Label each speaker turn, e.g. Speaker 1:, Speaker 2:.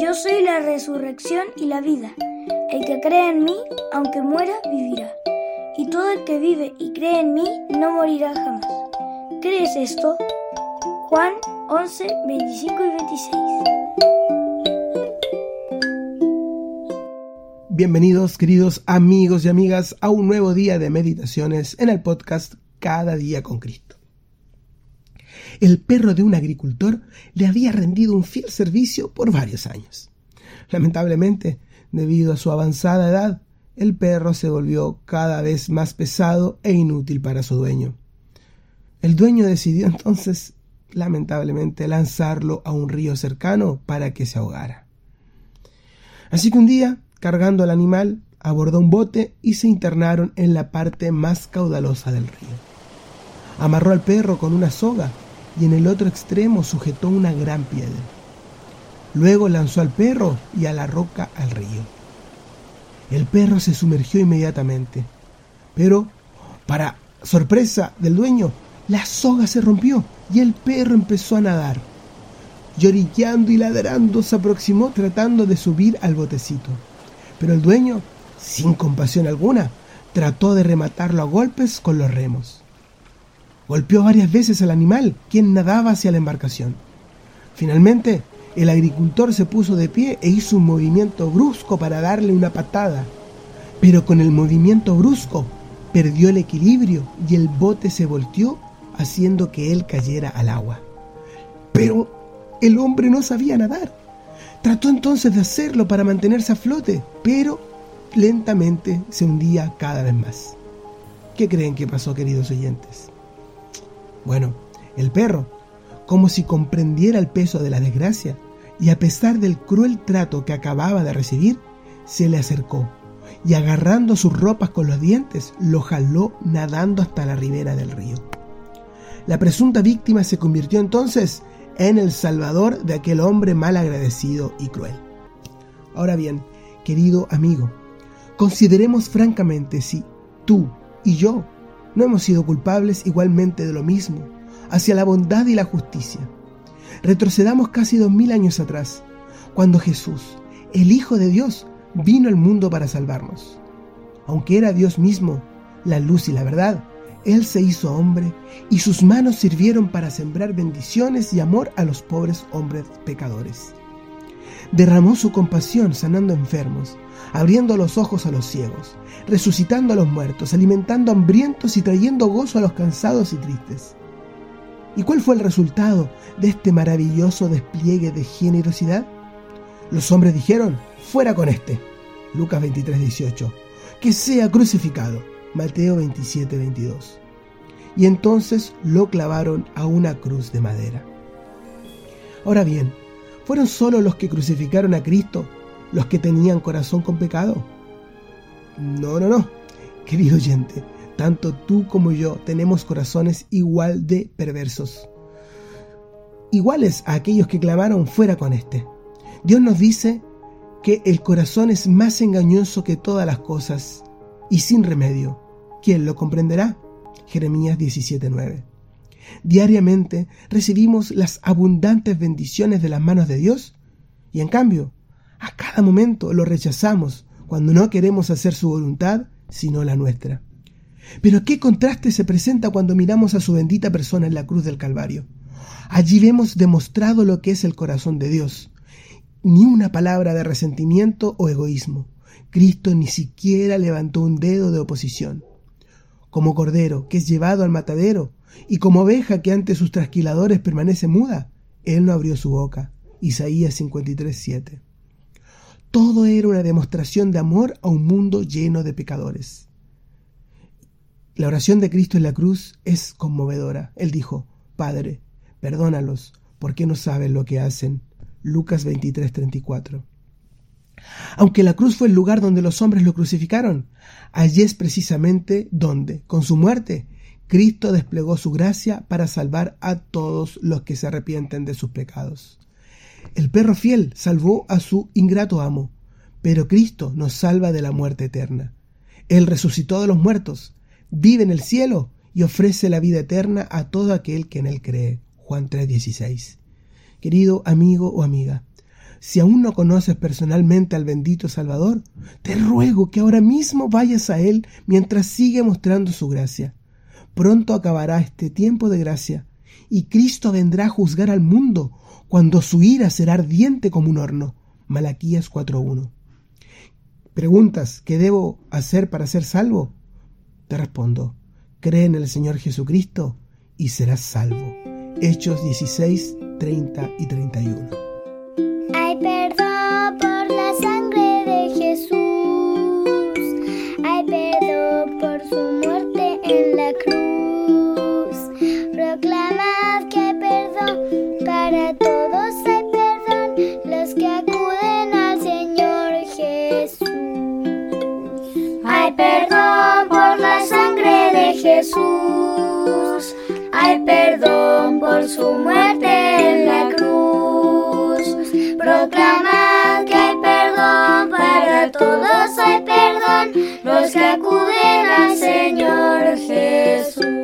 Speaker 1: Yo soy la resurrección y la vida. El que cree en mí, aunque muera, vivirá. Y todo el que vive y cree en mí, no morirá jamás. ¿Crees esto? Juan 11, 25 y 26.
Speaker 2: Bienvenidos queridos amigos y amigas a un nuevo día de meditaciones en el podcast Cada día con Cristo. El perro de un agricultor le había rendido un fiel servicio por varios años. Lamentablemente, debido a su avanzada edad, el perro se volvió cada vez más pesado e inútil para su dueño. El dueño decidió entonces, lamentablemente, lanzarlo a un río cercano para que se ahogara. Así que un día, cargando al animal, abordó un bote y se internaron en la parte más caudalosa del río. Amarró al perro con una soga y en el otro extremo sujetó una gran piedra. Luego lanzó al perro y a la roca al río. El perro se sumergió inmediatamente, pero, para sorpresa del dueño, la soga se rompió y el perro empezó a nadar. Lloriqueando y ladrando se aproximó tratando de subir al botecito. Pero el dueño, sin compasión alguna, trató de rematarlo a golpes con los remos. Golpeó varias veces al animal, quien nadaba hacia la embarcación. Finalmente, el agricultor se puso de pie e hizo un movimiento brusco para darle una patada. Pero con el movimiento brusco perdió el equilibrio y el bote se volteó haciendo que él cayera al agua. Pero el hombre no sabía nadar. Trató entonces de hacerlo para mantenerse a flote, pero lentamente se hundía cada vez más. ¿Qué creen que pasó, queridos oyentes? Bueno, el perro como si comprendiera el peso de la desgracia, y a pesar del cruel trato que acababa de recibir, se le acercó y agarrando sus ropas con los dientes, lo jaló nadando hasta la ribera del río. La presunta víctima se convirtió entonces en el salvador de aquel hombre mal agradecido y cruel. Ahora bien, querido amigo, consideremos francamente si tú y yo no hemos sido culpables igualmente de lo mismo hacia la bondad y la justicia. Retrocedamos casi dos mil años atrás, cuando Jesús, el Hijo de Dios, vino al mundo para salvarnos. Aunque era Dios mismo, la luz y la verdad, Él se hizo hombre y sus manos sirvieron para sembrar bendiciones y amor a los pobres hombres pecadores. Derramó su compasión sanando enfermos, abriendo los ojos a los ciegos, resucitando a los muertos, alimentando hambrientos y trayendo gozo a los cansados y tristes. ¿Y cuál fue el resultado de este maravilloso despliegue de generosidad? Los hombres dijeron, fuera con este. Lucas 23, 18. Que sea crucificado. Mateo 27, 22. Y entonces lo clavaron a una cruz de madera. Ahora bien, ¿fueron solo los que crucificaron a Cristo los que tenían corazón con pecado? No, no, no. Querido oyente, tanto tú como yo tenemos corazones igual de perversos, iguales a aquellos que clamaron fuera con este. Dios nos dice que el corazón es más engañoso que todas las cosas y sin remedio. ¿Quién lo comprenderá? Jeremías 17:9. Diariamente recibimos las abundantes bendiciones de las manos de Dios y en cambio, a cada momento lo rechazamos cuando no queremos hacer su voluntad sino la nuestra. Pero qué contraste se presenta cuando miramos a su bendita persona en la cruz del Calvario. Allí vemos demostrado lo que es el corazón de Dios. Ni una palabra de resentimiento o egoísmo. Cristo ni siquiera levantó un dedo de oposición. Como cordero que es llevado al matadero, y como oveja que ante sus trasquiladores permanece muda, Él no abrió su boca. Isaías 53, Todo era una demostración de amor a un mundo lleno de pecadores. La oración de Cristo en la cruz es conmovedora. Él dijo, Padre, perdónalos, porque no saben lo que hacen. Lucas 23, 34. Aunque la cruz fue el lugar donde los hombres lo crucificaron, allí es precisamente donde, con su muerte, Cristo desplegó su gracia para salvar a todos los que se arrepienten de sus pecados. El perro fiel salvó a su ingrato amo, pero Cristo nos salva de la muerte eterna. Él resucitó de los muertos, vive en el cielo y ofrece la vida eterna a todo aquel que en él cree. Juan 3:16. Querido amigo o amiga, si aún no conoces personalmente al bendito Salvador, te ruego que ahora mismo vayas a Él mientras sigue mostrando su gracia. Pronto acabará este tiempo de gracia, y Cristo vendrá a juzgar al mundo cuando su ira será ardiente como un horno. Malaquías 4.1. ¿Preguntas qué debo hacer para ser salvo? Te respondo, cree en el Señor Jesucristo y serás salvo. Hechos 16, 30 y 31.
Speaker 3: Jesús, hay perdón por su muerte en la cruz. Proclamad que hay perdón para todos, hay perdón los que acuden al Señor Jesús.